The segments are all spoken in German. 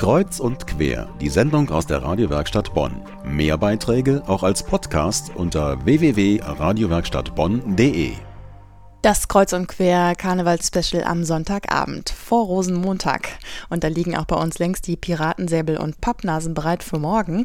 Kreuz und quer, die Sendung aus der Radiowerkstatt Bonn. Mehr Beiträge auch als Podcast unter www.radiowerkstattbonn.de. Das Kreuz und Quer Karnevalsspecial am Sonntagabend vor Rosenmontag. Und da liegen auch bei uns längst die Piratensäbel und Pappnasen bereit für morgen.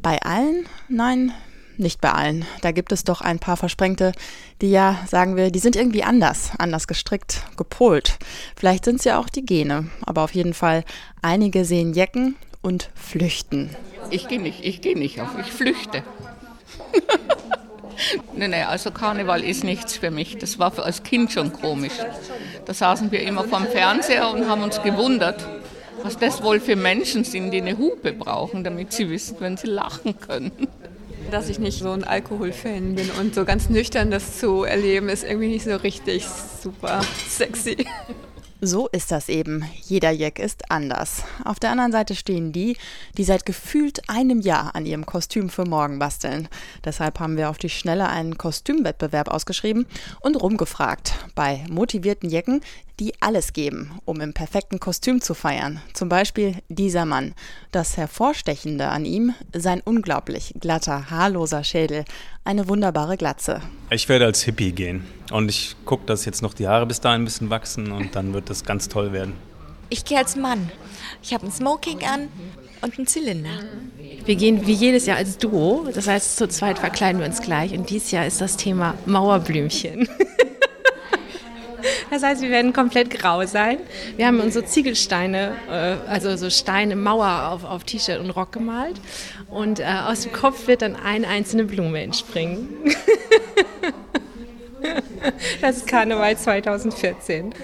Bei allen? Nein, nicht bei allen. Da gibt es doch ein paar Versprengte, die ja, sagen wir, die sind irgendwie anders, anders gestrickt, gepolt. Vielleicht sind es ja auch die Gene, aber auf jeden Fall einige sehen Jecken und flüchten. Ich gehe nicht, ich gehe nicht auf, ich flüchte. nee, nee, also Karneval ist nichts für mich. Das war als Kind schon komisch. Da saßen wir immer vorm Fernseher und haben uns gewundert, was das wohl für Menschen sind, die eine Hupe brauchen, damit sie wissen, wenn sie lachen können dass ich nicht so ein Alkoholfan bin und so ganz nüchtern das zu erleben, ist irgendwie nicht so richtig super sexy. So ist das eben. Jeder Jack ist anders. Auf der anderen Seite stehen die, die seit gefühlt einem Jahr an ihrem Kostüm für morgen basteln. Deshalb haben wir auf die Schnelle einen Kostümwettbewerb ausgeschrieben und rumgefragt bei motivierten Jecken, die alles geben, um im perfekten Kostüm zu feiern. Zum Beispiel dieser Mann. Das Hervorstechende an ihm, sein unglaublich glatter, haarloser Schädel, eine wunderbare Glatze. Ich werde als Hippie gehen und ich gucke, dass jetzt noch die Haare bis dahin ein bisschen wachsen und dann wird das ganz toll werden. Ich gehe als Mann. Ich habe ein Smoking an und einen Zylinder. Wir gehen wie jedes Jahr als Duo, das heißt zu zweit verkleiden wir uns gleich und dieses Jahr ist das Thema Mauerblümchen. Das heißt, wir werden komplett grau sein. Wir haben unsere Ziegelsteine, äh, also so Steine, Mauer auf, auf T-Shirt und Rock gemalt. Und äh, aus dem Kopf wird dann eine einzelne Blume entspringen. Das ist Karneval 2014.